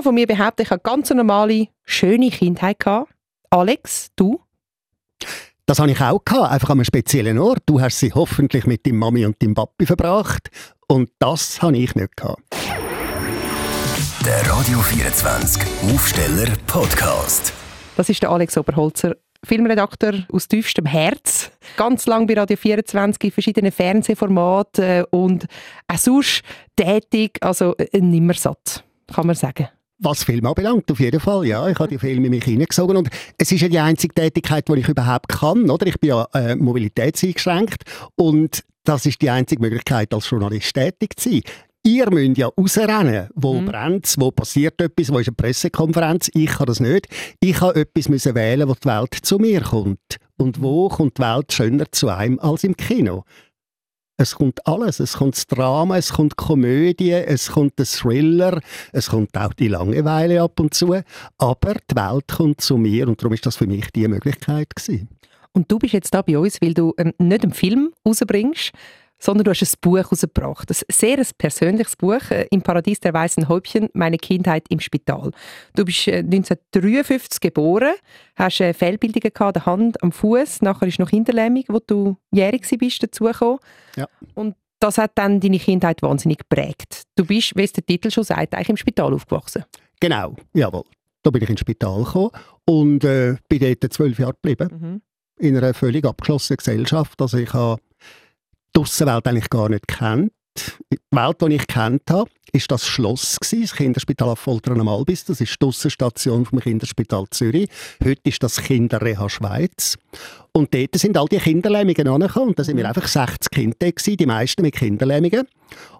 kann von mir behaupten, ich habe ganz normale, schöne Kindheit gehabt. Alex, du? Das habe ich auch gehabt, einfach an einem speziellen Ort. Du hast sie hoffentlich mit deinem Mami und deinem Papi verbracht. Und das habe ich nicht gehabt. Der Radio 24 Aufsteller Podcast. Das ist der Alex Oberholzer, Filmredakteur aus tiefstem Herz. Ganz lang bei Radio 24 in verschiedenen Fernsehformaten äh, und auch sonst tätig, also äh, nimmer satt, kann man sagen. Was Film anbelangt, auf jeden Fall, ja. Ich habe die Filme in mich hineingesogen und es ist ja die einzige Tätigkeit, die ich überhaupt kann, oder? Ich bin ja äh, mobilitätseingeschränkt und das ist die einzige Möglichkeit, als Journalist tätig zu sein. Ihr müsst ja rausrennen. Wo mhm. brennt Wo passiert etwas? Wo ist eine Pressekonferenz? Ich kann das nicht. Ich kann etwas müssen wählen, wo die Welt zu mir kommt. Und wo kommt die Welt schöner zu einem als im Kino? Es kommt alles. Es kommt das Drama, es kommt die Komödie, es kommt der Thriller, es kommt auch die Langeweile ab und zu. Aber die Welt kommt zu mir und darum ist das für mich die Möglichkeit gewesen. Und du bist jetzt da bei uns, weil du ähm, nicht einen Film rausbringst, sondern du hast ein Buch herausgebracht. Ein sehr persönliches Buch, äh, «Im Paradies der weißen Häubchen, meine Kindheit im Spital». Du bist 1953 äh, geboren, hast äh, Fehlbildungen an der Hand, am Fuß, nachher ist noch Hinterlähmung, wo du jährig bist, dazugekommen. Ja. Und das hat dann deine Kindheit wahnsinnig geprägt. Du bist, wie es der Titel schon sagt, eigentlich im Spital aufgewachsen. Genau, jawohl. Da bin ich ins Spital gekommen und äh, bin dort zwölf Jahre geblieben. Mhm. In einer völlig abgeschlossenen Gesellschaft. Also ich habe die Aussenwelt eigentlich gar nicht kennt. Die Welt, die ich kennt habe, ist das Schloss gewesen, das Kinderspital Foltern am Albis. Das ist die Aussenstation vom Kinderspital Zürich. Heute ist das Kinderreha Schweiz. Und dort sind all die Kinderlähmungen angekommen. Und da sind wir mhm. einfach 60 Kinder gewesen, die meisten mit Kinderlähmungen.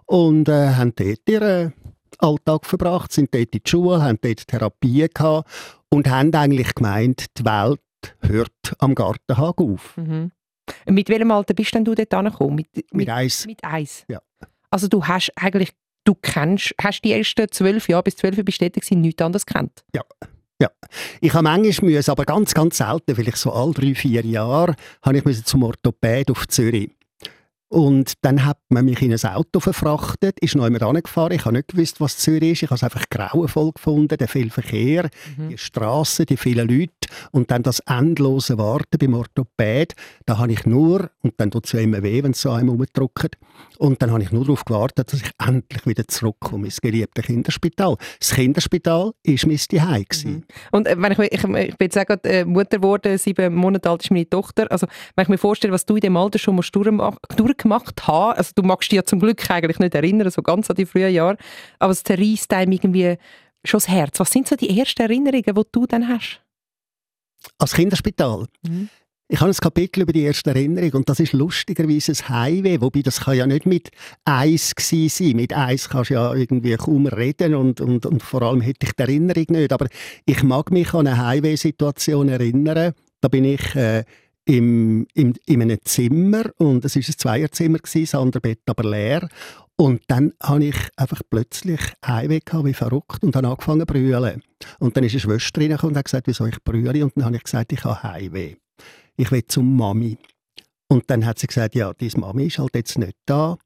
Und äh, haben dort ihren Alltag verbracht, sind dort in die Schule, haben dort Therapie gehabt und haben eigentlich gemeint, die Welt hört am Gartenhag auf. Mhm. Mit welchem Alter bist denn du dort angekommen? Mit, mit, mit eins. Mit eins? Ja. Also du hast eigentlich, du kennst, hast die ersten zwölf Jahre bis zwölf bist du dort nichts anderes kennt? Ja. Ja, ich habe manchmal müssen, aber ganz, ganz selten, vielleicht so alle drei, vier Jahre, habe ich zum Orthopäd auf Zürich. Und dann hat man mich in ein Auto verfrachtet, ist noch einmal angefahren. Ich habe nicht gewusst, was Zürich ist. Ich habe es einfach grauenvoll gefunden, der viel Verkehr, mhm. die Straßen, die vielen Leute und dann das endlose Warten beim Orthopäd. Da habe ich nur, und dann tut es ja immer weh, wenn es so einem umdrückt, und dann habe ich nur darauf gewartet, dass ich endlich wieder zurückkomme ins geliebte Kinderspital. Das Kinderspital war mein Zuhause. Mhm. Und äh, wenn ich, ich, ich bin jetzt auch gerade äh, Mutter geworden, sieben Monate alt ist meine Tochter. Also wenn ich mir vorstelle, was du in dem Alter schon musst durch gemacht haben. Also du magst dich ja zum Glück eigentlich nicht erinnern, so ganz an die frühen Jahre, aber es zerreißt einem irgendwie schon das Herz. Was sind so die ersten Erinnerungen, die du dann hast? Als Kinderspital? Mhm. Ich habe ein Kapitel über die erste Erinnerung und das ist lustigerweise ein Highway, wobei das kann ja nicht mit Eis sein. Mit Eis kannst du ja irgendwie kaum reden und, und, und vor allem hätte ich die Erinnerung nicht. Aber ich mag mich an eine Highway-Situation erinnern. Da bin ich äh, im, im, in einem Zimmer und es war ein Zweierzimmer, gewesen, das andere Bett aber leer. Und dann habe ich einfach plötzlich Heimweh gehabt, wie verrückt und habe angefangen zu brüllen. Und dann ist eine Schwester und hat gesagt, wieso ich brülle. Und dann habe ich gesagt, ich habe Heimweh. Ich will zum Mami. Und dann hat sie gesagt, ja, deine Mami ist halt jetzt nicht da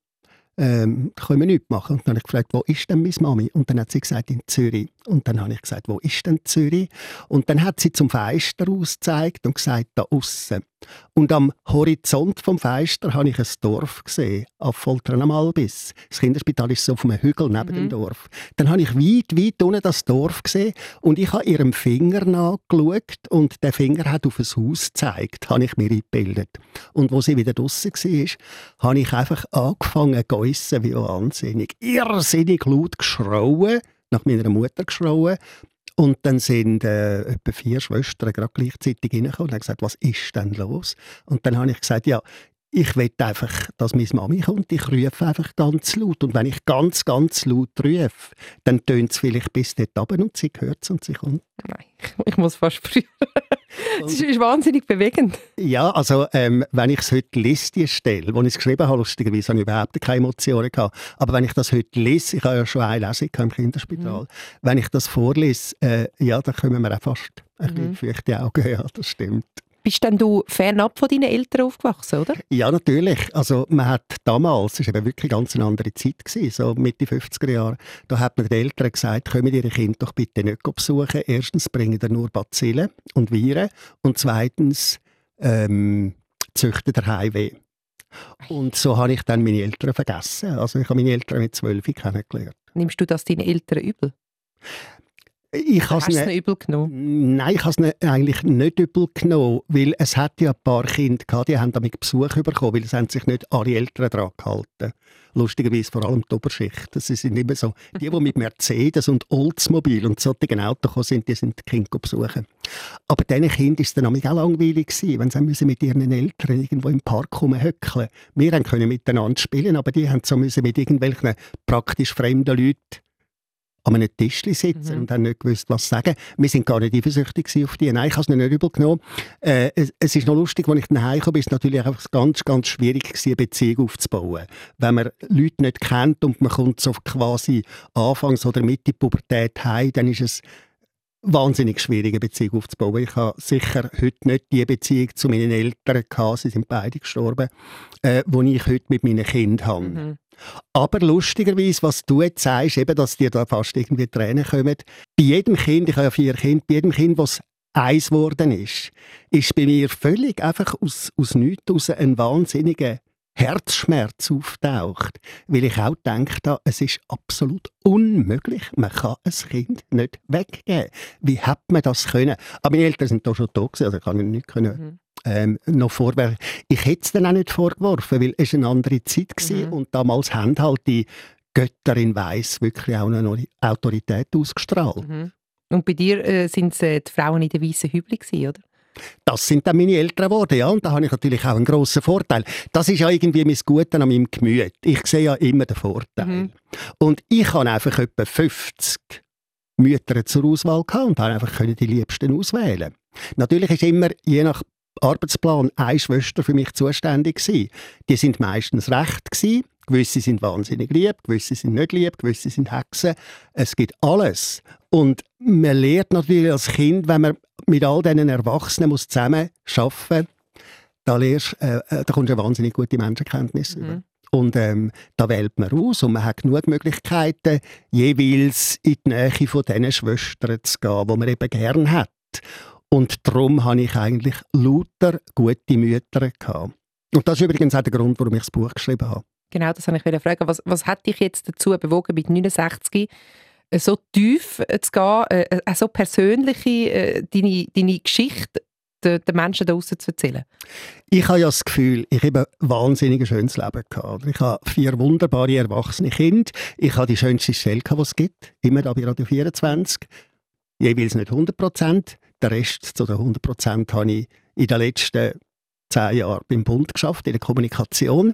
ähm, können wir nichts machen. Und dann habe ich gefragt, wo ist denn meine Mami? Und dann hat sie gesagt, in Zürich. Und dann habe ich gesagt, wo ist denn Zürich? Und dann hat sie zum Fenster ausgezeigt und gesagt, da außen. Und am Horizont vom Fenster habe ich ein Dorf gesehen, auf Foltern am Albis. Das Kinderspital ist so auf einem Hügel neben mhm. dem Dorf. Dann habe ich weit, weit unten das Dorf gesehen und ich habe ihrem Finger nachgeschaut und der Finger hat auf ein Haus gezeigt, habe ich mir eingebildet. Und wo sie wieder draußen war, habe ich einfach angefangen zu geissen wie wahnsinnig. Irrsinnig laut geschrauen, nach meiner Mutter geschrauen und dann sind äh, etwa vier Schwestern gerade gleichzeitig reingekommen und haben gesagt, was ist denn los? Und dann habe ich gesagt, ja, ich will einfach, dass meine Mami kommt. Ich rufe einfach ganz laut. Und wenn ich ganz, ganz laut rufe, dann tönt es vielleicht bis dort runter und sie hört es und sie kommt. Nein, ich muss fast früher. Es ist wahnsinnig bewegend. Ja, also ähm, wenn ich es heute lese, die Stelle, wo ich es geschrieben habe, lustigerweise habe ich überhaupt keine Emotionen gehabt, aber wenn ich das heute lese, ich habe ja schon eine Lesung im Kinderspital, mhm. wenn ich das vorlese, äh, ja, dann kommen wir auch fast ein mhm. bisschen feuchte Augen, ja, das stimmt. Bist denn du fernab von deinen Eltern aufgewachsen, oder? Ja, natürlich. Also man hat damals, es war eben wirklich ganz eine andere Zeit, gewesen, so Mitte 50er Jahre, da hat man den Eltern gesagt, kommen ihre Kinder doch bitte nicht besuchen. Erstens bringen ihr nur Bazillen und Viren und zweitens ähm, züchten der Heimweh. Und so habe ich dann meine Eltern vergessen. Also ich habe meine Eltern mit zwölf kennengelernt. Nimmst du das deinen Eltern übel? Ich Hast du es übel genommen? Nein, ich habe es eigentlich nicht übel genommen, weil es hat ja ein paar Kinder gehabt, die haben damit Besuch bekommen, weil es haben sich nicht alle Eltern daran gehalten. Lustigerweise vor allem die Oberschicht. Das sind immer so, die, die mit Mercedes und Oldsmobile und solchen Autos gekommen sind, die sind die Kinder besuchen. Aber diesen Kindern war es dann auch langweilig, gewesen, wenn sie mit ihren Eltern irgendwo im Park rumhöckeln Wir können miteinander spielen, aber die haben so müssen mit irgendwelchen praktisch fremden Leuten an einem Tisch sitzen mhm. und haben nicht gewusst, was sagen. Wir sind gar nicht eifersüchtig auf die. Nein, ich habe es nicht übel genommen. Äh, es, es, ist noch lustig, als ich nach Hause kam, ist es natürlich einfach ganz, ganz schwierig gewesen, eine Beziehung aufzubauen. Wenn man Leute nicht kennt und man kommt so quasi Anfangs- oder Mitte Pubertät heim, dann ist es wahnsinnig schwierige Beziehung aufzubauen. Ich habe sicher heute nicht die Beziehung zu meinen Eltern gehabt, sie sind beide gestorben, äh, die ich heute mit meinen Kindern habe. Mhm. Aber lustigerweise, was du jetzt sagst, eben, dass dir da fast irgendwie Tränen kommen, bei jedem Kind, ich habe ja vier Kinder, bei jedem Kind, was eins geworden ist, ist bei mir völlig einfach aus, aus nichts aus ein wahnsinniger Herzschmerz auftaucht, weil ich auch denke, es ist absolut unmöglich. Man kann ein Kind nicht weggeben. Wie hat man das können? Aber meine Eltern sind da schon tot, also ich kann ihnen nicht können, mhm. Ähm, noch vorwerfen. Ich hätte es dann auch nicht vorgeworfen, weil es eine andere Zeit war mhm. und damals haben halt die Götter in Weiß wirklich auch eine Autorität ausgestrahlt. Mhm. Und bei dir äh, sind es äh, die Frauen in den weißen Hübeln, oder? Das sind dann meine Eltern geworden, ja. Und da habe ich natürlich auch einen grossen Vorteil. Das ist ja irgendwie mein Gute an meinem Gemüt. Ich sehe ja immer den Vorteil. Mhm. Und ich habe einfach etwa 50 Mütter zur Auswahl gehabt und habe einfach die Liebsten auswählen. Natürlich ist immer, je nach Arbeitsplan, eine Schwester für mich zuständig gewesen. Die sind meistens recht gewesen. Gewisse sind wahnsinnig lieb, gewisse sind nicht lieb, gewisse sind Hexen. Es gibt alles. Und man lernt natürlich als Kind, wenn man mit all diesen Erwachsenen muss zusammen arbeiten da, lernst, äh, äh, da kommst du eine wahnsinnig gute Menschenkenntnis mhm. über. Und ähm, da wählt man aus und man hat genug Möglichkeiten, jeweils in die Nähe von diesen Schwestern zu gehen, die man eben gerne hat. Und darum habe ich eigentlich lauter gute Mütter gehabt. Und das ist übrigens auch der Grund, warum ich das Buch geschrieben habe. Genau, das habe ich fragen. Was, was hat dich jetzt dazu bewogen, mit 69 äh, so tief äh, zu gehen, äh, äh, so persönliche, äh, deine, deine Geschichte den, den Menschen draußen zu erzählen? Ich habe ja das Gefühl, ich habe ein wahnsinnig schönes Leben gehabt. Ich habe vier wunderbare erwachsene Kinder. Ich habe die schönste Stelle, die es gibt, immer da bei Radio 24. Jeweils nicht 100 Prozent. Den Rest zu den 100 Prozent habe ich in den letzten zehn Jahre beim Bund geschafft in der Kommunikation.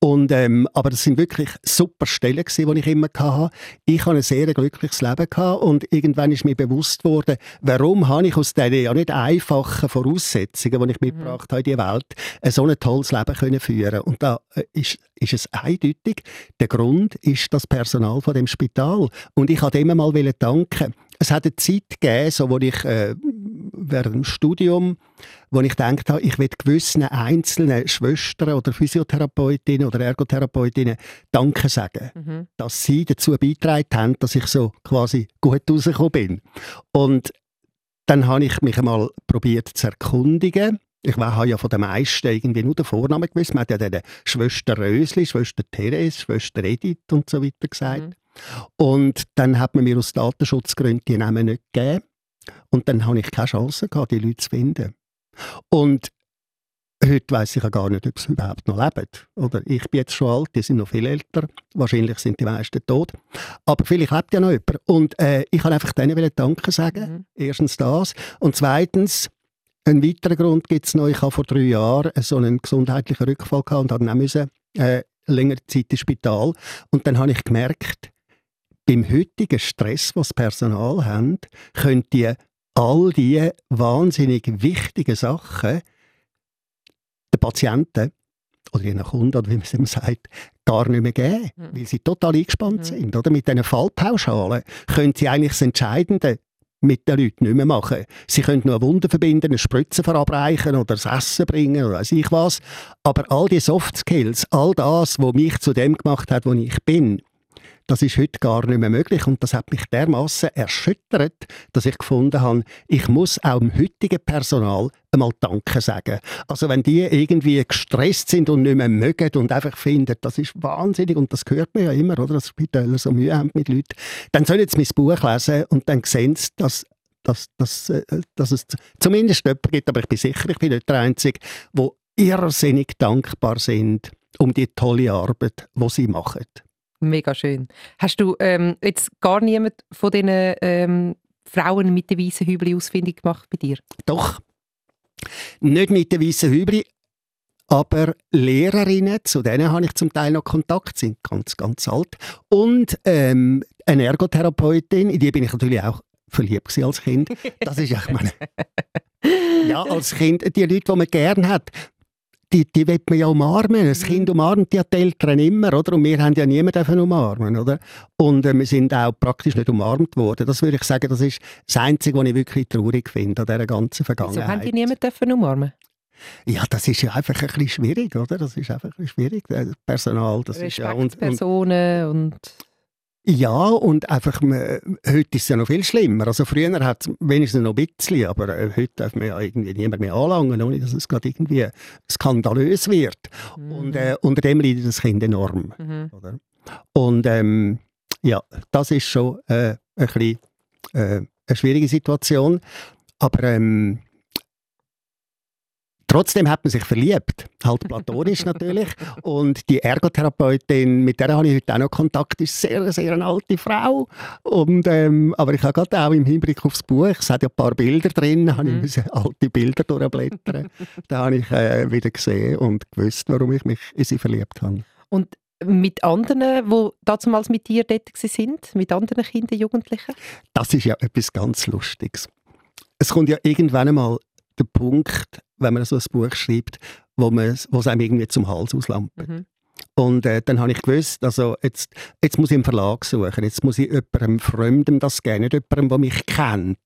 Und, ähm, aber das sind wirklich super Stellen gewesen, die ich immer hatte. Ich hatte ein sehr glückliches Leben gehabt und irgendwann ist mir bewusst worden, warum habe ich aus diesen ja nicht einfachen Voraussetzungen, die ich mhm. mitgebracht habe in die Welt, ein so ein tolles Leben können führen. Und da äh, ist, ist es eindeutig. Der Grund ist das Personal von dem Spital. Und ich wollte immer mal danken. Es hat eine Zeit gegeben, so, wo ich äh, während dem Studium, wo ich gedacht habe, ich will gewissen einzelnen Schwestern oder Physiotherapeutinnen oder Ergotherapeutinnen Danke sagen, mhm. dass sie dazu beigetragen haben, dass ich so quasi gut rausgekommen bin. Und dann habe ich mich einmal probiert zu erkundigen. Ich habe ja von den meisten irgendwie nur den Vornamen gewusst. Man hat ja dann Schwester Rösli, Schwester Therese, Schwester Edith und so weiter gesagt. Mhm. Und dann hat man mir aus Datenschutzgründen die Namen nicht gegeben. Und dann habe ich keine Chance gehabt, die Leute zu finden. Und heute weiß ich ja gar nicht, ob sie überhaupt noch leben. Oder ich bin jetzt schon alt, die sind noch viel älter. Wahrscheinlich sind die meisten tot. Aber vielleicht lebt ja noch jemand. Und äh, ich kann einfach denen Danke sagen. Mhm. Erstens das. Und zweitens, ein weiterer Grund gibt es noch. Ich habe vor drei Jahren so einen gesundheitlichen Rückfall gehabt und habe dann müssen, äh, längere Zeit ins Spital. Und dann habe ich gemerkt, beim heutigen Stress, was das Personal hat, könnt ihr all diese wahnsinnig wichtigen Sachen den Patienten oder ihren Kunden, oder wie man es immer sagt, gar nicht mehr geben, mhm. weil sie total eingespannt mhm. sind. Oder? Mit diesen Fallpauschalen können sie eigentlich das Entscheidende mit den Leuten nicht mehr machen. Sie können nur Wunder verbinden, eine Spritze verabreichen oder das Essen bringen oder weiß ich was. Aber all die Soft Skills, all das, was mich zu dem gemacht hat, wo ich bin, das ist heute gar nicht mehr möglich und das hat mich dermaßen erschüttert, dass ich gefunden habe, ich muss auch dem heutigen Personal einmal Danke sagen. Also wenn die irgendwie gestresst sind und nicht mehr mögen und einfach finden, das ist wahnsinnig und das hört man ja immer, oder, dass Spitäler so Mühe haben mit Leuten, dann sollen sie mein Buch lesen und dann sehen sie, dass dass, dass, äh, dass es zumindest jemanden gibt, aber ich bin sicher, ich bin nicht der Einzige, wo irrsinnig dankbar sind um die tolle Arbeit, die sie machen. Mega schön. Hast du ähm, jetzt gar niemand von diesen ähm, Frauen mit den weißen Hübli ausfindig gemacht bei dir? Doch. Nicht mit den weißen Hübli, aber Lehrerinnen, zu denen habe ich zum Teil noch Kontakt, sind ganz, ganz alt. Und ähm, eine Ergotherapeutin, in die bin ich natürlich auch verliebt als Kind. Das ist ja, ich meine, ja, als Kind, die Leute, die man gerne hat, die, die will man ja umarmen. Das mhm. Kind umarmt ja die Eltern immer, oder? Und wir haben ja niemanden umarmen, oder? Und äh, wir sind auch praktisch nicht umarmt worden. Das würde ich sagen, das ist das Einzige, was ich wirklich traurig finde an dieser ganzen Vergangenheit. Wieso haben die niemanden umarmen? Ja, das ist ja einfach ein bisschen schwierig, oder? Das ist einfach ein bisschen schwierig. Das Personal, das ist ja... Und, und, und ja, und einfach, man, heute ist es ja noch viel schlimmer. Also früher hat es wenigstens noch ein bisschen, aber äh, heute darf man ja irgendwie niemand mehr anlangen, ohne dass es gerade irgendwie skandalös wird. Mhm. Und äh, unter dem leidet das Kind enorm. Mhm. Oder? Und ähm, ja, das ist schon äh, ein bisschen äh, eine schwierige Situation. Aber ähm, Trotzdem hat man sich verliebt, halt platonisch natürlich. Und die Ergotherapeutin, mit der habe ich heute auch noch Kontakt, ist sehr, sehr eine alte Frau. Und, ähm, aber ich habe gerade auch im Hinblick aufs Buch, es hat ja ein paar Bilder drin, mhm. habe ich alte Bilder durchblättern. da habe ich äh, wieder gesehen und gewusst, warum ich mich in sie verliebt habe. Und mit anderen, die damals mit dir dort sind, mit anderen Kindern, Jugendlichen? Das ist ja etwas ganz Lustiges. Es kommt ja irgendwann einmal der Punkt, wenn man so ein Buch schreibt, wo, man, wo es einem irgendwie zum Hals auslampert. Mhm. Und äh, dann habe ich gewusst, also jetzt, jetzt muss ich einen Verlag suchen, jetzt muss ich jemandem Fremdem das geben, nicht jemandem, der mich kennt,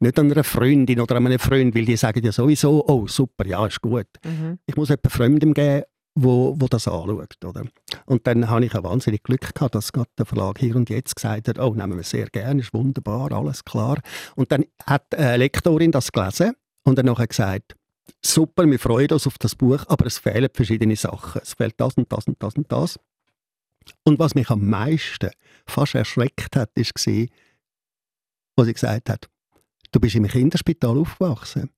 nicht an einer Freundin oder an einem Freund, weil die sagen ja sowieso, oh super, ja, ist gut. Mhm. Ich muss jemandem Fremdem geben, wo, wo das anschaut. Oder? Und dann habe ich ein wahnsinnig Glück gehabt, dass gerade der Verlag hier und jetzt gesagt hat, oh, nehmen wir sehr gerne, ist wunderbar, alles klar. Und dann hat eine Lektorin das gelesen und dann nachher gesagt, super, wir freuen uns auf das Buch, aber es fehlen verschiedene Sachen. Es fehlt das und das und das und das. Und was mich am meisten fast erschreckt hat, ist gesehen, was sie gesagt hat, du bist im Kinderspital aufgewachsen,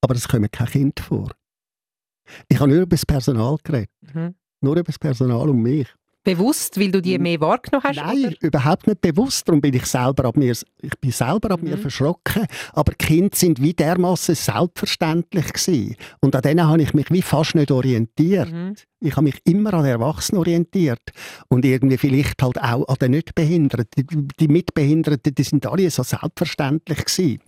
aber es kommen kein Kind vor. Ich habe nur über das Personal geredet. Mhm. Nur über das Personal und mich. Bewusst, weil du die mehr wahrgenommen hast? Nein, oder? überhaupt nicht bewusst. Darum bin ich selber ab mir, ich bin selber ab mhm. mir verschrocken. Aber Kinder sind wie dermaßen selbstverständlich gewesen. Und an denen habe ich mich wie fast nicht orientiert. Mhm. Ich habe mich immer an Erwachsenen orientiert. Und irgendwie vielleicht halt auch an den Nichtbehinderten. Die Mitbehinderten, die sind alle so selbstverständlich gewesen.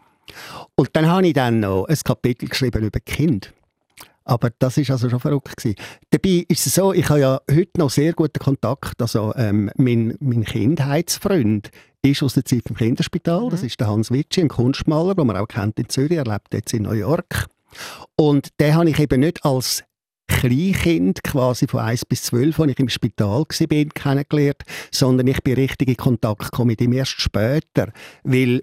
Und dann habe ich dann noch ein Kapitel geschrieben über Kind. Aber das ist also schon verrückt gewesen. Dabei ist es so, ich habe ja heute noch sehr guten Kontakt. Also ähm, mein, mein Kindheitsfreund ist aus der Zeit im Kinderspital. Mhm. Das ist der Hans Witschi, ein Kunstmaler, den man auch kennt in Zürich. Er lebt jetzt in New York. Und den habe ich eben nicht als Kleinkind, quasi von 1 bis 12, als ich im Spital war, kennengelernt, sondern ich bin richtig in Kontakt gekommen mit ihm erst später. Weil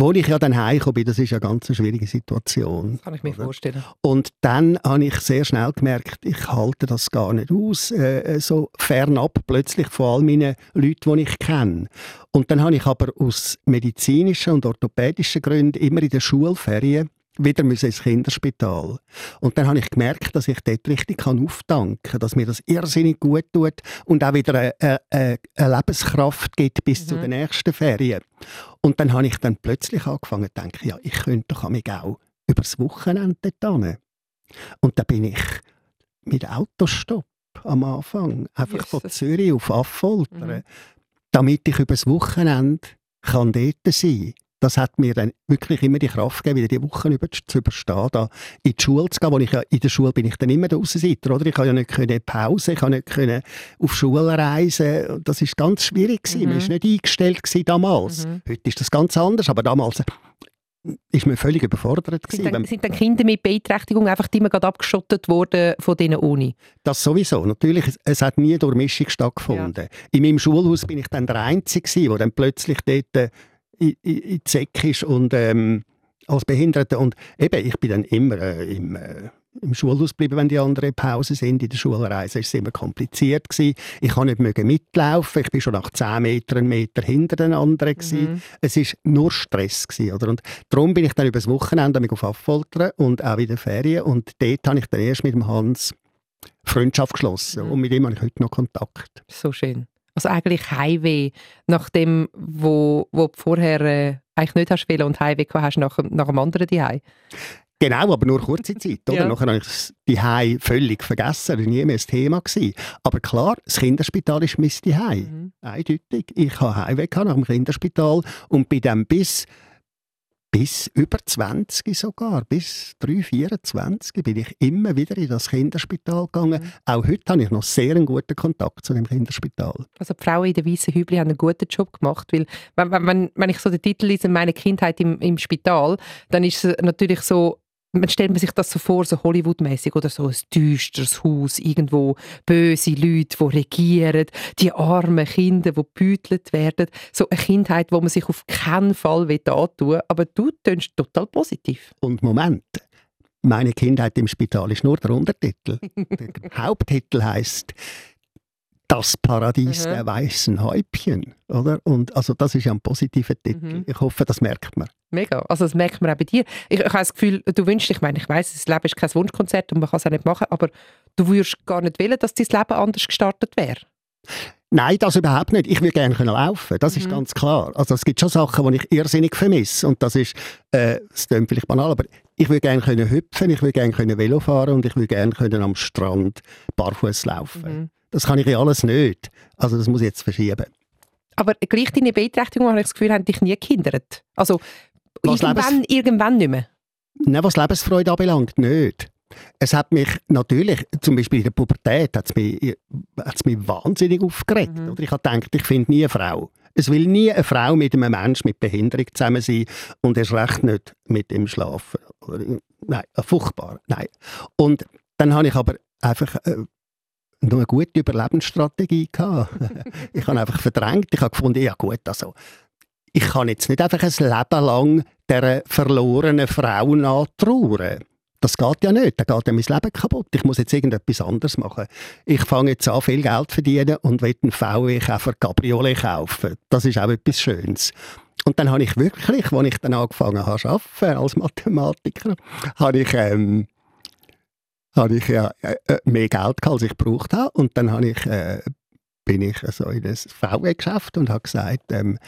wo ich ja dann heimgekommen bin, das ist eine ganz schwierige Situation. Das kann ich mir oder? vorstellen. Und dann habe ich sehr schnell gemerkt, ich halte das gar nicht aus, äh, so fernab plötzlich von all meinen Leuten, die ich kenne. Und dann habe ich aber aus medizinischen und orthopädischen Gründen immer in der Schulferien wieder ins Kinderspital. Und dann habe ich gemerkt, dass ich dort richtig kann auftanken kann, dass mir das irrsinnig gut tut und auch wieder eine, eine, eine Lebenskraft gibt bis mhm. zu den nächsten Ferien. Und dann habe ich dann plötzlich angefangen zu denken, ja, ich könnte doch auch übers Wochenende dort Und da bin ich mit Autostopp am Anfang, einfach Jesus. von Zürich auf Affolter, mhm. damit ich übers Wochenende kann dort sein kann das hat mir dann wirklich immer die Kraft gegeben, wieder die Wochen über zu überstehen, da in die Schule zu gehen, wo ich ja, in der Schule bin ich dann immer der Aussenseiter, oder? Ich konnte ja nicht können Pause, ich konnte nicht können auf Schule reisen, das ist ganz schwierig gewesen. Mhm. Man war nicht eingestellt gewesen damals. Mhm. Heute ist das ganz anders, aber damals ist man völlig überfordert sind dann, sind dann Kinder mit Beeinträchtigung einfach immer gerade abgeschottet worden von denen Uni? Das sowieso. Natürlich, es hat nie Durchmischung stattgefunden. Ja. In meinem Schulhaus bin ich dann der Einzige, der dann plötzlich dort äh, in, in, Säcke ist und ähm, als Behinderte. Und eben, ich bin dann immer äh, im... Äh, im Schulhaus geblieben, wenn die anderen Pause sind. In der Schulreise war es immer kompliziert. Gewesen. Ich konnte nicht mitlaufen. Ich war schon nach 10 Metern einen Meter hinter den anderen. Mhm. Es war nur Stress. Gewesen, oder? Und darum bin ich dann über das Wochenende auf Affoltern und auch in den Ferien. Und dort habe ich dann erst mit dem Hans Freundschaft geschlossen. Mhm. Und mit ihm habe ich heute noch Kontakt. So schön. Also eigentlich Heimweh nach dem, wo, wo du vorher äh, eigentlich nicht hast und Heimweh hast nach, nach dem anderen Heim. Genau, aber nur kurze Zeit. Oder? Ja. Nachher habe ich die Hai völlig vergessen, das war nie mehr das Thema. Gewesen. Aber klar, das Kinderspital ist mein Hai. Mhm. Eindeutig. Ich habe Heimweh nach dem Kinderspital und bin dann bis, bis über 20 sogar, bis 3, 24 bin ich immer wieder in das Kinderspital gegangen. Mhm. Auch heute habe ich noch sehr einen guten Kontakt zu dem Kinderspital. Also die Frauen in der Weißen Hübli haben einen guten Job gemacht, weil wenn, wenn, wenn ich so den Titel lese, «Meine Kindheit im, im Spital», dann ist es natürlich so man stellt sich das so vor, so Hollywood-mäßig oder so ein düsteres Haus, irgendwo böse Leute, die regieren, die armen Kinder, die gebütelt werden. So eine Kindheit, wo man sich auf keinen Fall antun will. Aber du tönst total positiv. Und Moment, meine Kindheit im Spital ist nur der Untertitel. der Haupttitel heißt das Paradies mhm. der weißen Häubchen, oder? Und also das ist ja ein positiver Titel. Mhm. Ich hoffe, das merkt man. Mega. Also das merkt man auch bei dir. Ich, ich habe das Gefühl, du wünschst, ich meine, ich weiß, das Leben ist kein Wunschkonzert und man kann es auch nicht machen, aber du würdest gar nicht wollen, dass dein Leben anders gestartet wäre. Nein, das überhaupt nicht. Ich würde gerne laufen das mhm. ist ganz klar. Also es gibt schon Sachen, die ich irrsinnig vermisse und das ist, äh, das klingt vielleicht banal, aber ich würde gerne können hüpfen, ich würde gerne können Velo fahren und ich würde gerne können am Strand barfuß laufen. Mhm. Das kann ich ja alles nicht. Also das muss ich jetzt verschieben. Aber gleich deine Beeinträchtigung, habe ich das Gefühl, haben dich nie gehindert. Also was irgendwann, Lebens irgendwann nicht mehr. Nein, was Lebensfreude anbelangt, nicht. Es hat mich natürlich, zum Beispiel in der Pubertät, hat es mich, hat's mich wahnsinnig aufgeregt. Mhm. Oder ich habe gedacht, ich finde nie eine Frau. Es will nie eine Frau mit einem Menschen mit Behinderung zusammen sein und erst recht nicht mit ihm schlafen. Nein, furchtbar. Nein. Und dann habe ich aber einfach äh, noch eine gute Überlebensstrategie gehabt. ich habe einfach verdrängt. Ich habe gefunden, ja gut, also ich kann jetzt nicht einfach ein Leben lang der verlorenen Frau nachtrauern. Das geht ja nicht, dann geht ja mein Leben kaputt. Ich muss jetzt irgendetwas anderes machen. Ich fange jetzt an, viel Geld zu verdienen und will einen VW-Käfer Cabriolet kaufen. Das ist auch etwas Schönes. Und dann habe ich wirklich, als ich dann angefangen habe zu arbeiten als Mathematiker, habe ich ähm, habe ich ja äh, äh, mehr Geld gehabt, als ich gebraucht habe. Und dann habe ich, äh, bin ich also in das VW-Geschäft und habe gesagt, ähm,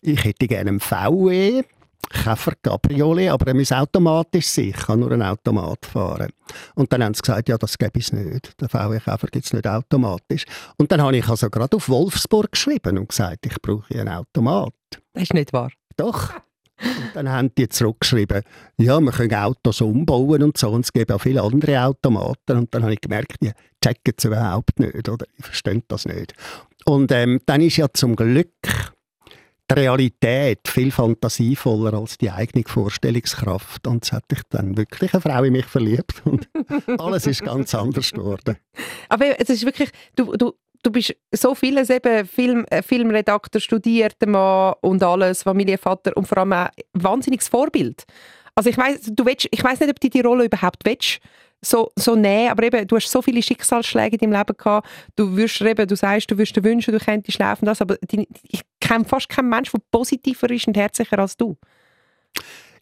ich hätte gerne einen VW, Käfer Cabriolet, aber er muss automatisch sein. Ich kann nur einen Automat fahren. Und dann haben sie gesagt, ja, das gäbe es nicht. Der VW-Käfer gibt es nicht automatisch. Und dann habe ich also gerade auf Wolfsburg geschrieben und gesagt, ich brauche einen Automat. Das ist nicht wahr. Doch. Und dann haben die zurückgeschrieben, ja, wir können Autos umbauen und so, und es gibt auch viele andere Automaten. Und dann habe ich gemerkt, die checken es überhaupt nicht, oder? Die verstehen das nicht. Und ähm, dann ist ja zum Glück die Realität viel fantasievoller als die eigene Vorstellungskraft. Und es hat sich dann wirklich eine Frau in mich verliebt und alles ist ganz anders geworden. Aber es ist wirklich, du, du, du bist so vieles eben Film, äh, Filmredakteur, studierter Mann und alles, Familienvater und vor allem ein wahnsinniges Vorbild. Also ich weiß, du willst, ich weiß nicht, ob du die Rolle überhaupt willst, so, so nehmen, aber eben, du hast so viele Schicksalsschläge in deinem Leben gehabt, du wirst eben, du sagst, du wirst dir wünschen, du könntest laufen, das, aber die, ich kenne fast keinen Menschen, der positiver ist und herzlicher als du.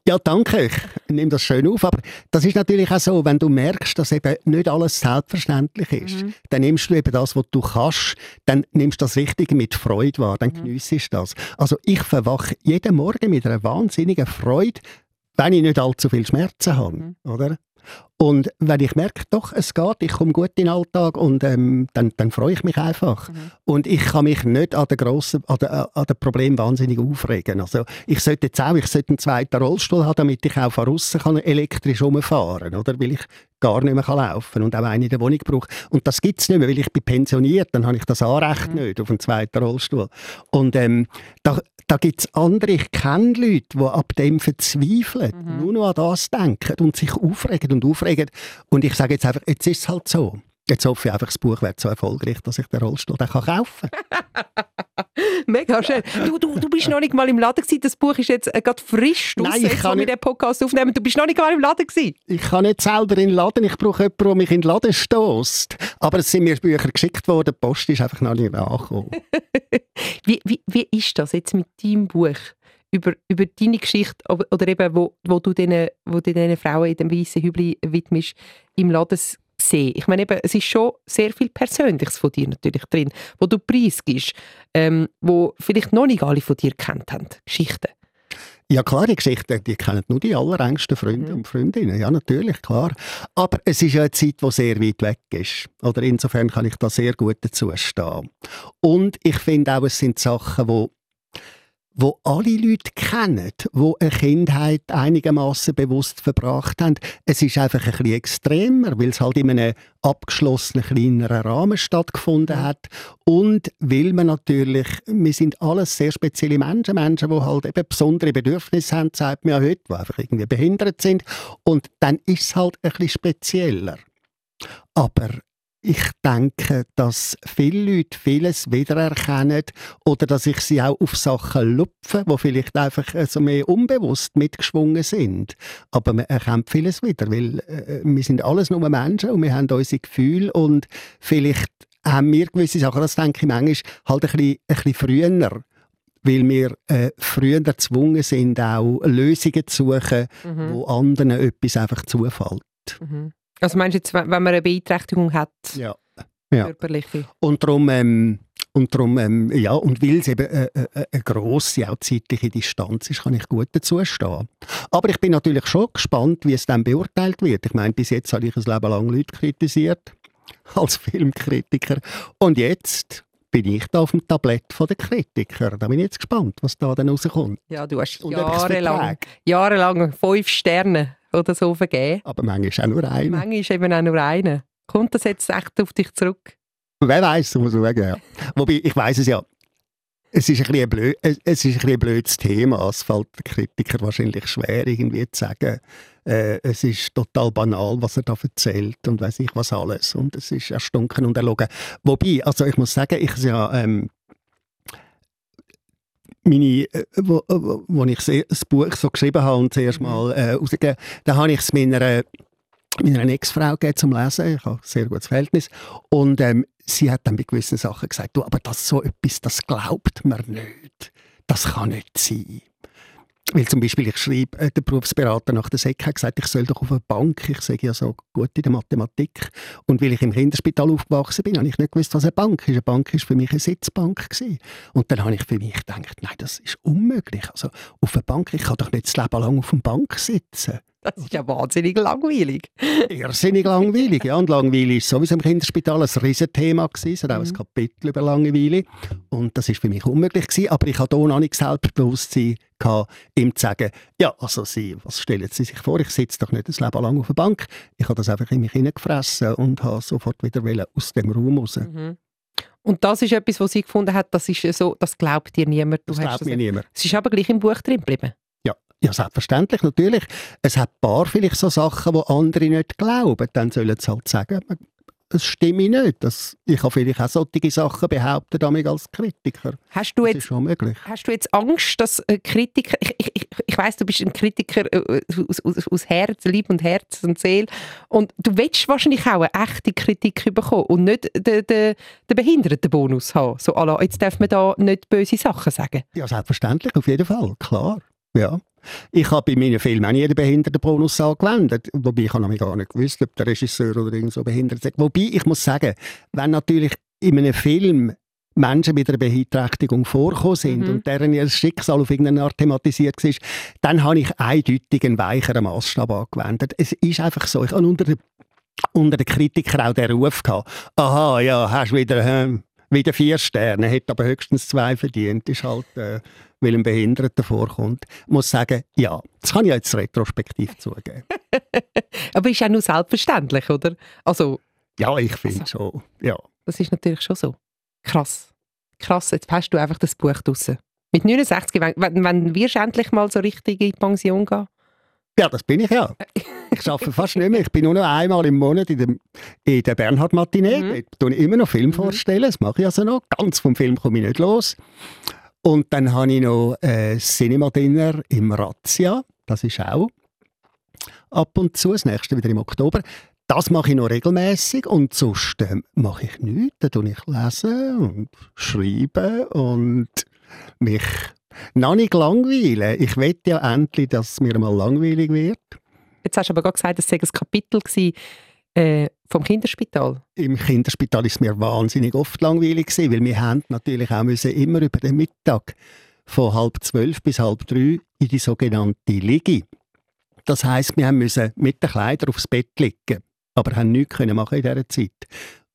Ja, danke. Ich nehme das schön auf. Aber das ist natürlich auch so, wenn du merkst, dass eben nicht alles selbstverständlich ist, mhm. dann nimmst du eben das, was du kannst, dann nimmst du das Richtige mit Freude wahr, dann mhm. geniessest das. Also ich verwache jeden Morgen mit einer wahnsinnigen Freude, wenn ich nicht allzu viel Schmerzen habe, mhm. oder? Und wenn ich merke, doch, es geht, ich komme gut in den Alltag und ähm, dann, dann freue ich mich einfach. Mhm. Und ich kann mich nicht an den grossen, an den, an den Problem wahnsinnig aufregen. Also ich sollte jetzt auch, ich sollte einen zweiten Rollstuhl haben, damit ich auch von außen kann elektrisch rumfahren kann, oder? Weil ich gar nicht mehr laufen kann und auch eine in der Wohnung brauche. Und das gibt es nicht mehr, weil ich bin pensioniert, dann habe ich das Anrecht mhm. nicht auf einen zweiten Rollstuhl. Und ähm, da, da gibt es andere, ich kenne Leute, die ab dem verzweifeln, mhm. nur noch an das denken und sich aufregen und aufregen. Und ich sage jetzt einfach, jetzt ist es halt so. Jetzt hoffe ich einfach, das Buch wird so erfolgreich, dass ich den Rollstuhl dann kaufen kann. Mega schön. Du, du, du bist noch nicht mal im Laden gewesen. Das Buch ist jetzt äh, gerade frisch Nein, ich kann nicht... den Podcast aufnehmen. Du bist noch nicht mal im Laden gewesen. Ich kann nicht selber in den Laden. Ich brauche jemanden, der mich in den Laden stößt. Aber es sind mir Bücher geschickt worden. Die Post ist einfach noch nicht nachgekommen. wie, wie, wie ist das jetzt mit deinem Buch? Über, über deine Geschichte oder eben, wo, wo du diesen, wo du diesen Frauen in dem weißen Hübli widmest, im Laden sehen. Ich meine eben, es ist schon sehr viel Persönliches von dir natürlich drin, wo du preisgibst, ähm, wo vielleicht noch nicht alle von dir kennt haben, Geschichten. Ja klar, die Geschichten, die kennen nur die allerengsten Freunde ja. und Freundinnen. Ja, natürlich, klar. Aber es ist ja eine Zeit, die sehr weit weg ist. Oder insofern kann ich da sehr gut dazu stehen. Und ich finde auch, es sind Sachen, die wo alle Leute kennen, wo eine Kindheit einigermaßen bewusst verbracht haben. Es ist einfach ein bisschen extremer, weil es halt in einem abgeschlossenen kleineren Rahmen stattgefunden hat und weil man natürlich, wir sind alles sehr spezielle Menschen, Menschen, die halt eben besondere Bedürfnisse haben, sagt man ja heute, die einfach irgendwie behindert sind und dann ist es halt ein bisschen spezieller. Aber ich denke, dass viele Leute vieles wiedererkennen oder dass ich sie auch auf Sachen lupfe, wo vielleicht einfach also mehr unbewusst mitgeschwungen sind. Aber man erkennt vieles wieder, weil äh, wir sind alles nur Menschen und wir haben unsere Gefühle und vielleicht haben wir gewisse Sachen, das denke ich manchmal, halt ein bisschen, ein bisschen früher weil wir äh, früher gezwungen sind, auch Lösungen zu suchen, mhm. wo anderen etwas einfach zufällt. Mhm. Also meinst du jetzt, wenn man eine Beeinträchtigung hat? Ja. ja. Körperliche? Und darum, ähm, und darum ähm, ja, und weil es eben äh, äh, eine grosse, auch zeitliche Distanz ist, kann ich gut dazu stehen. Aber ich bin natürlich schon gespannt, wie es dann beurteilt wird. Ich meine, bis jetzt habe ich ein Leben lang Leute kritisiert, als Filmkritiker. Und jetzt bin ich da auf dem Tablett der Kritiker. Da bin ich jetzt gespannt, was da dann rauskommt. Ja, du hast jahrelang, jahrelang fünf Sterne oder so vergeben. Aber manchmal auch nur eine. Manchmal eben auch nur eine. Kommt das jetzt echt auf dich zurück? Wer weiß, muss man sagen. Ja. Wobei, ich weiß es ja. Es ist, ein bisschen blöd, es ist ein, bisschen blödes Thema. Es fällt den Kritiker wahrscheinlich schwer, irgendwie zu sagen, äh, es ist total banal, was er da erzählt und weiß ich was alles. Und es ist erstunken und erlogen. Wobei, also ich muss sagen, ich ja ähm, meine, äh, wo, äh, wo ich das Buch so geschrieben habe und zuerst mhm. mal äh, rausgegeben, da habe ich es meiner, meiner Ex-Frau gegeben zum Lesen. Ich habe ein sehr gutes Verhältnis. Und ähm, sie hat dann bei gewissen Sachen gesagt, du, aber das so etwas, das glaubt man nicht. Das kann nicht sein. Weil zum Beispiel, ich schreibe, äh, der Berufsberater nach der SEC hat gesagt, ich soll doch auf eine Bank, ich sage ja so gut in der Mathematik. Und weil ich im Kinderspital aufgewachsen bin, habe ich nicht gewusst, was eine Bank ist. Eine Bank war für mich eine Sitzbank. Gewesen. Und dann habe ich für mich gedacht, nein, das ist unmöglich. Also auf einer Bank, ich kann doch nicht das Leben lang auf einer Bank sitzen. Das ist ja wahnsinnig langweilig. Irrsinnig langweilig, ja. Und Langweile ist sowieso im Kinderspital ein Riesenthema gewesen. Es hat auch mhm. ein Kapitel über Langeweile. Und das ist für mich unmöglich gewesen. Aber ich hatte auch noch nicht Selbstbewusstsein gehabt, ihm zu sagen, ja, also Sie, was stellen Sie sich vor, ich sitze doch nicht ein Leben lang auf der Bank. Ich habe das einfach in mich hineingefressen und habe sofort wieder aus dem Raum raus. Mhm. Und das ist etwas, was sie gefunden hat, das ist so, das glaubt dir niemand. Du das glaubt mir niemand. Es ist aber gleich im Buch drin geblieben. Ja, selbstverständlich, natürlich. Es hat ein paar vielleicht so Sachen, die andere nicht glauben. Dann sollen sie halt sagen, es stimmt nicht. Das, ich habe vielleicht auch solche Sachen behauptet als Kritiker. Hast du, jetzt, hast du jetzt Angst, dass Kritiker, ich, ich, ich weiss, du bist ein Kritiker äh, aus, aus, aus Herz, Lieb und Herz und Seele und du willst wahrscheinlich auch eine echte Kritik bekommen und nicht den, den, den Behindertenbonus haben. So, la, jetzt darf man da nicht böse Sachen sagen. Ja, selbstverständlich, auf jeden Fall, klar. Ja. Ich habe bei meinen Filmen auch nie den Behindertenbonus angewendet. Wobei ich habe gar nicht gewusst, ob der Regisseur oder irgend so behindert ist. Wobei, ich muss sagen, wenn natürlich in einem Film Menschen mit einer Beeinträchtigung vorkommen sind Mhm. und deren ihr Schicksal auf irgendeine Art thematisiert war, dann habe ich eindeutig einen weicheren Maßstab angewendet. Es ist einfach so, ich habe unter den, unter den Kritikern auch den Ruf gehabt, aha, ja, hast wieder, ähm, wieder vier Sterne, hätte aber höchstens zwei verdient, ist halt, äh, weil ein Behinderter vorkommt. Ich muss sagen, ja, das kann ich jetzt retrospektiv zugeben. Aber ist ja nur selbstverständlich, oder? Also, Ja, ich finde schon, ja. das ist natürlich schon so. Krass. Krass, jetzt hast du einfach das Buch draussen. Mit 69, wenn, wenn, du endlich mal so richtig in die Pension gehen? Ja, das bin ich ja. Ich arbeite fast nicht mehr. Ich bin nur noch einmal im Monat in der, in der Bernhard Matinee. Mhm. Tue ich immer noch Film vorstellen. Das mache ich also noch. Ganz vom Film komme ich nicht los. Und dann habe ich noch ein Cinema-Dinner im Razzia. Das ist auch ab und zu. Das nächste wieder im Oktober. Das mache ich noch regelmäßig und sonst ähm, mache ich nichts. Dann tue ich lesen und schreiben und mich noch nicht langweilen. Ich will ja endlich, dass es mir mal langweilig wird. Jetzt hast du aber gerade gesagt, es sei ein Kapitel gewesen, äh, vom Kinderspital. Im Kinderspital ist es mir wahnsinnig oft langweilig gewesen, weil wir haben natürlich auch müssen immer über den Mittag von halb zwölf bis halb drei in die sogenannte Liege. Das heißt, wir haben müssen mit den Kleidern aufs Bett liegen, aber haben nichts können machen in dieser Zeit.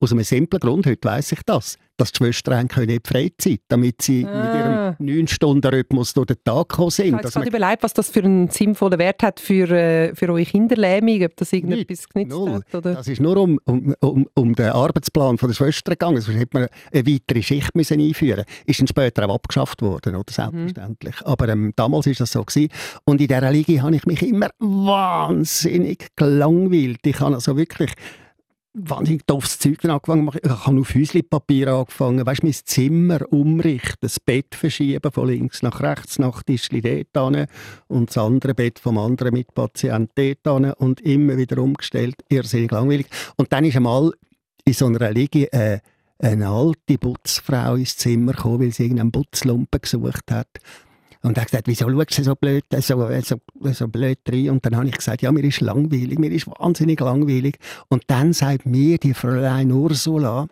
Aus einem simplen Grund, heute weiss ich das, dass die Schwestern können in die Freizeit, damit sie Ah. mit ihrem 9-Stunden-Rhythmus durch den Tag gekommen Ich sind. habe jetzt Dass gerade überlegt, was das für einen sinnvollen Wert hat für, äh, für eure Kinderlähmung, ob das irgendetwas genützt Null. hat. Oder? Das ist nur um, um, um, um den Arbeitsplan von der Schwester gegangen. Sonst hätte man eine weitere Schicht müssen einführen Ist dann später auch abgeschafft worden, oder? Selbstverständlich. Aber ähm, damals war das so. Gewesen. Und in dieser Liga habe ich mich immer wahnsinnig gelangweilt. Ich habe also wirklich wahnsinnig doofes Zeug angefangen. Ich habe auf Häuslipapier angefangen, weißt, mein Zimmer umrichten, das Bett verschieben von links nach rechts, Nachttischli dort hin und das andere Bett vom anderen Mitpatient dort hin und immer wieder umgestellt. Irrsinnig langweilig. Und dann ist einmal in so einer Liege äh, eine alte Putzfrau ins Zimmer gekommen, weil sie irgendeinen Putzlumpen gesucht hat. Und er hat gesagt, wieso schaust du so blöd, so, so, so blöd rein? Und dann habe ich gesagt, ja, mir ist langweilig, mir ist wahnsinnig langweilig. Und dann sagt mir die Fräulein Ursula,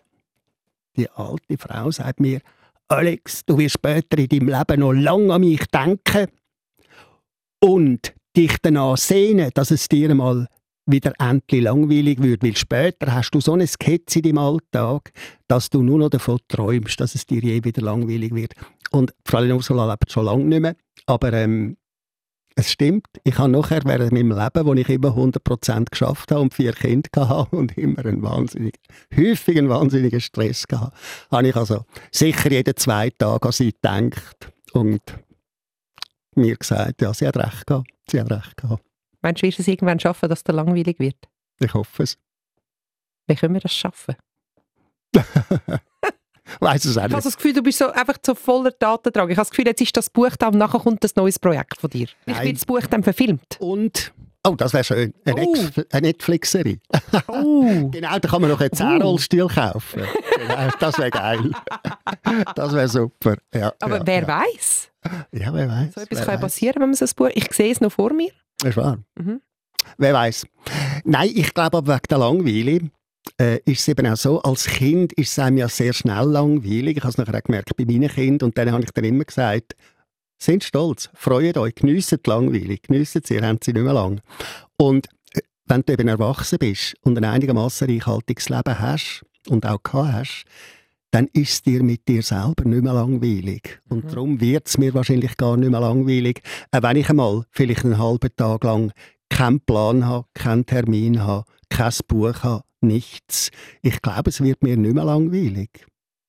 die alte Frau, sagt mir, Alex, du wirst später in deinem Leben noch lange an mich denken und dich danach sehnen, dass es dir mal wieder endlich langweilig wird, weil später hast du so eine Skizze in deinem Alltag, dass du nur noch davon träumst, dass es dir je wieder langweilig wird. Und Fräulein Ursula lebt schon lange nicht mehr, aber ähm, es stimmt, ich habe nachher während meinem Leben, wo ich immer 100% geschafft habe und vier Kinder hatte und immer einen wahnsinnig, häufig einen wahnsinnigen Stress gehabt, habe ich also sicher jeden zwei Tage an sie gedacht und mir gesagt, ja, sie hat recht gehabt, sie hat recht gehabt. Meinst du, wirst es irgendwann schaffen, dass dir langweilig wird? Ich hoffe es. Wie können wir das schaffen? Weiß es auch Ich habe nicht. das Gefühl, du bist so einfach so voller Datentrag. Ich habe das Gefühl, jetzt ist das Buch da und nachher kommt ein neues Projekt von dir. Ich Nein. wird das Buch dann verfilmt. Und, oh, das wäre schön, eine, Oh. Eine Netflixerie. Oh. Genau, da kann man noch einen Zehnrollstuhl kaufen. genau, das wäre geil. das wäre super. Ja, Aber ja, wer ja. weiß? Ja, wer weiß. So etwas kann passieren, wenn man so ein Buch... Ich sehe es noch vor mir. Das ist wahr. Mhm. Wer weiß. Nein, ich glaube aber wegen der Langweile äh, ist es eben auch so, als Kind ist es einem ja sehr schnell langweilig. Ich habe es nachher auch gemerkt bei meinen Kindern und dann habe ich dann immer gesagt, sind stolz, freut euch, geniessen die Langweile, geniessen sie, ihr habt sie nicht mehr lang. Und äh, wenn du eben erwachsen bist und ein einigermaßen reichhaltiges Leben hast und auch gehabt hast, dann ist es dir mit dir selber nicht mehr langweilig. Und Mhm. darum wird es mir wahrscheinlich gar nicht mehr langweilig, auch wenn ich einmal vielleicht einen halben Tag lang keinen Plan habe, keinen Termin habe, kein Buch habe, nichts. Ich glaube, es wird mir nicht mehr langweilig.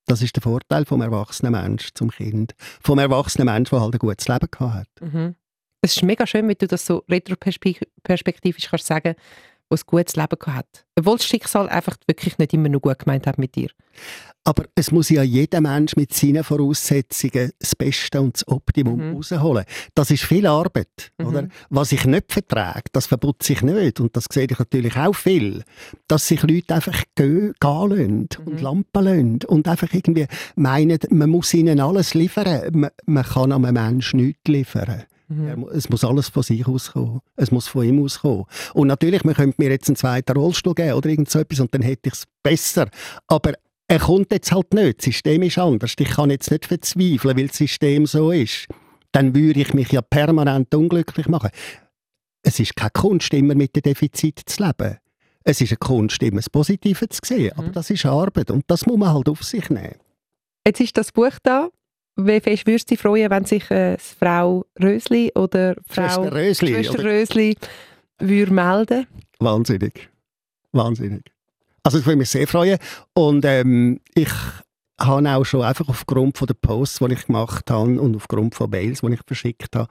Das ist der Vorteil vom erwachsenen Mensch zum Kind. Vom erwachsenen Mensch, der halt ein gutes Leben gehabt hat. Mhm. Es ist mega schön, wenn du das so retroperspektivisch kannst sagen, wo ein gutes Leben gehabt hat. Obwohl das Schicksal einfach wirklich nicht immer nur gut gemeint hat mit dir. Aber es muss ja jeder Mensch mit seinen Voraussetzungen das Beste und das Optimum Mhm. rausholen. Das ist viel Arbeit. Mhm. Oder? Was ich nicht vertrage, das verbutze ich nicht. Und das sehe ich natürlich auch viel. Dass sich Leute einfach gehen, gehen lassen und Mhm. Lampen lassen und einfach irgendwie meinen, man muss ihnen alles liefern. Man, man kann einem Menschen nichts liefern. Mhm. Es muss alles von sich auskommen. Es muss von ihm auskommen. Und natürlich, man könnte mir jetzt einen zweiten Rollstuhl geben oder irgend so etwas und dann hätte ich es besser. Aber er kommt jetzt halt nicht. Das System ist anders. Ich kann jetzt nicht verzweifeln, weil das System so ist. Dann würde ich mich ja permanent unglücklich machen. Es ist keine Kunst, immer mit dem Defizit zu leben. Es ist eine Kunst, immer das Positive zu sehen. Mhm. Aber das ist Arbeit und das muss man halt auf sich nehmen. Jetzt ist das Buch da. Wie fest würdest du dich freuen, wenn sich äh, Frau Rösli oder Frau Schwester Rösli, Schwester Rösli würde melden? Wahnsinnig. Wahnsinnig. Also ich würde mich sehr freuen. Und ähm, ich habe auch schon einfach aufgrund von der Posts, die ich gemacht habe und aufgrund von Mails, die ich verschickt habe,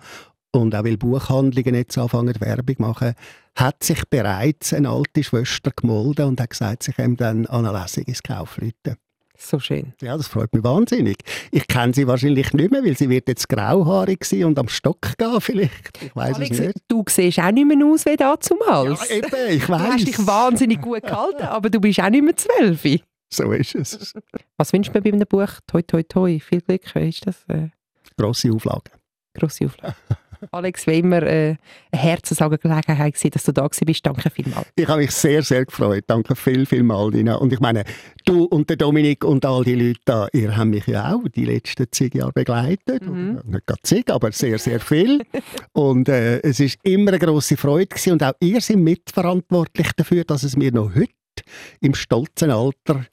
und auch weil Buchhandlungen jetzt anfangen Werbung machen, hat sich bereits eine alte Schwester gemolden und hat gesagt, sich ihm dann an eine Lesung ins Kaufleuten. So schön. Ja, das freut mich wahnsinnig. Ich kenne sie wahrscheinlich nicht mehr, weil sie wird jetzt grauhaarig sein und am Stock gehen vielleicht. Ich weiß es nicht. Du siehst auch nicht mehr aus wie damals. Ja, eben, ich weiß. Du hast dich wahnsinnig gut gehalten, aber du bist auch nicht mehr zwölf. So ist es. Was wünschst du mir bei einem Buch? Toi, toi, toi. Viel Glück. Ist das? Äh... Grosse Auflage. Grosse Auflage. Alex, wie immer äh, eine Herzensangelegenheit gewesen, dass du da bist. Danke vielmals. Ich habe mich sehr, sehr gefreut. Danke viel, viel mal, Dina. Und ich meine, du und der Dominik und all die Leute da, ihr habt mich ja auch die letzten zehn Jahre begleitet. Mhm. Nicht gerade zig, aber sehr, sehr viel. und äh, es ist immer eine grosse Freude gewesen. Und auch ihr seid mitverantwortlich dafür, dass es mir noch heute im stolzen Alter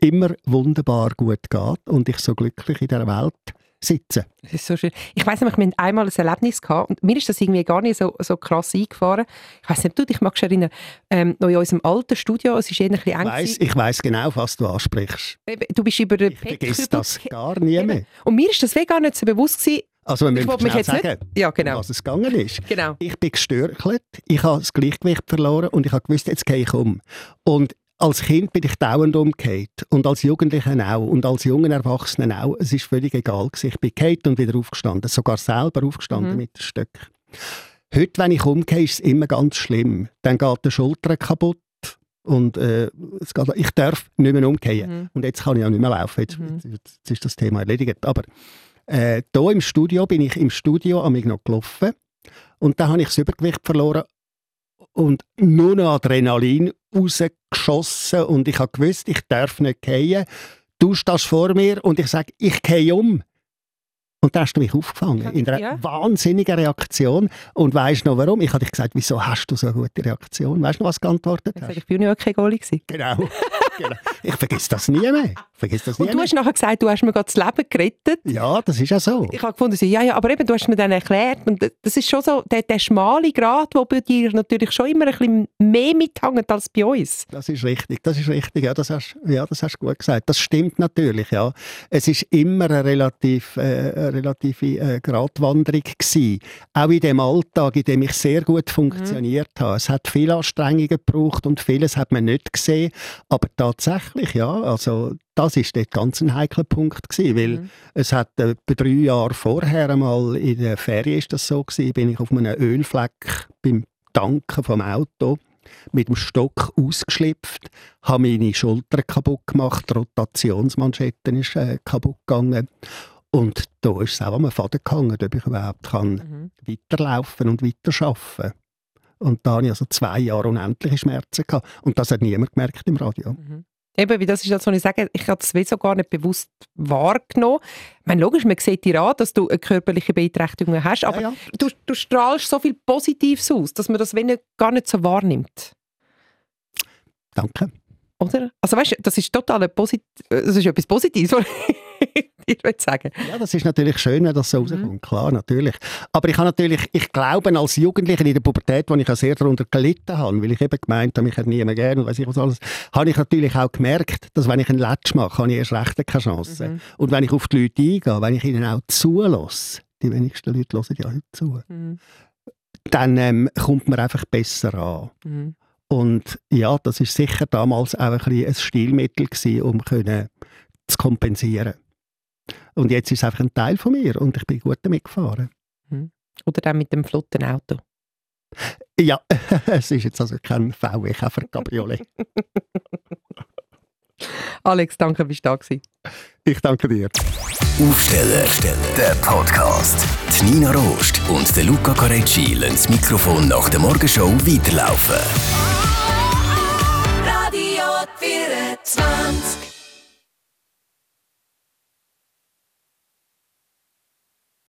immer wunderbar gut geht und ich so glücklich in der Welt sitzen. Das ist so schön. Ich weiß nämlich, wir hatten einmal ein Erlebnis gehabt und mir ist das irgendwie gar nicht so, so krass eingefahren. Ich weiß nicht, du dich magst erinnern, ähm, noch in unserem alten Studio, es ist eher ein bisschen eng. Ich weiss, ich weiss genau, was du ansprichst. Du bist über den Ich vergesse das gar nie mehr. Und mir ist das gar nicht so bewusst gewesen, also wir müssen schnell sagen, ja, genau. was es gegangen ist. Genau. Ich bin gestörkelt, ich habe das Gleichgewicht verloren und ich habe gewusst, jetzt gehe ich um. Und als Kind bin ich dauernd umgekehrt und als Jugendlicher auch und als junger Erwachsener auch. Es ist völlig egal. Ich bin gekehrt und wieder aufgestanden, sogar selber aufgestanden mhm. mit dem Stück. Heute, wenn ich umgehe, ist es immer ganz schlimm. Dann geht die Schulter kaputt und äh, es geht, ich darf nicht mehr umgehen. Mhm. Und jetzt kann ich auch nicht mehr laufen. Jetzt, mhm. jetzt ist das Thema erledigt. Aber äh, hier im Studio bin ich im Studio mich noch gelaufen und dann habe ich das Übergewicht verloren und nur noch Adrenalin rausgeschossen und ich habe gewusst, ich darf nicht gehen. Du stehst vor mir und ich sage, ich gehe um. Und da hast du mich aufgefangen, in einer ja. wahnsinnigen Reaktion. Und weißt du noch warum? Ich habe dich gesagt, wieso hast du so eine gute Reaktion? Weißt du noch, was geantwortet hast? Ich bin ja kein Goalie. Genau. genau. Ich vergesse das nie mehr. Vergiss das nie und du hast nachher gesagt, du hast mir gerade das Leben gerettet. Ja, das ist ja so. Ich habe gefunden, ja, ja, aber eben, du hast mir dann erklärt, und das ist schon so der, der schmale Grat, der bei dir natürlich schon immer ein bisschen mehr mithängt als bei uns. Das ist richtig, das ist richtig, ja, das hast, ja, das hast du gut gesagt. Das stimmt natürlich, ja. Es ist immer eine, relativ, äh, eine relative äh, Gratwanderung gewesen. Auch in dem Alltag, in dem ich sehr gut funktioniert mhm. habe. Es hat viele Anstrengungen gebraucht und vieles hat man nicht gesehen, aber tatsächlich, ja, also das ist dort ganz ein heikler Punkt gewesen, weil mhm. es hat äh, drei Jahre vorher einmal in der Ferien ist das so gewesen, bin ich auf einem Ölfleck beim Tanken vom Auto mit dem Stock ausgeschlüpft, habe meine Schulter kaputt gemacht, die Rotationsmanschette ist äh, kaputt gegangen und da ist es auch am Faden gehangen, ob ich überhaupt kann mhm. weiterlaufen und weiterarbeiten und da hatte ich also zwei Jahre unendliche Schmerzen gehabt. Und das hat niemand gemerkt im Radio. Mhm. Eben, wie das ist das, was ich sage, ich habe das so gar nicht bewusst wahrgenommen. Ich meine, logisch, man sieht dir an, dass du eine körperliche Beeinträchtigung hast, aber ja, ja. Du, du, strahlst so viel Positives aus, dass man das wenig gar nicht so wahrnimmt. Danke. Oder? Also weißt du, das ist total ein Posit das ist etwas Positives, ich würde sagen. Ja, das ist natürlich schön, wenn das so mhm. rauskommt, klar, natürlich. Aber ich habe natürlich, ich glaube, als Jugendlicher in der Pubertät, wo ich auch sehr darunter gelitten habe, weil ich eben gemeint habe, mich hat niemand gerne und weiß ich was alles, habe ich natürlich auch gemerkt, dass wenn ich einen Latsch mache, habe ich erst recht keine Chance. Mhm. Und wenn ich auf die Leute eingehe, wenn ich ihnen auch zulasse, die wenigsten Leute hören ja heute zu, mhm. dann ähm, kommt man einfach besser an. Mhm. Und ja, das ist sicher damals auch ein, ein Stilmittel gewesen, um können zu kompensieren. Und jetzt ist es einfach ein Teil von mir und ich bin gut damit gefahren. Hm. Oder dann mit dem flotten Auto? Ja, es ist jetzt also kein VW Käfer Cabriolet. Alex, danke, bist du da gewesen. Ich danke dir. Aufsteller, der Podcast. Die Nina Rost und der Luca Carecci lassen das Mikrofon nach der Morgenshow weiterlaufen. Radio 24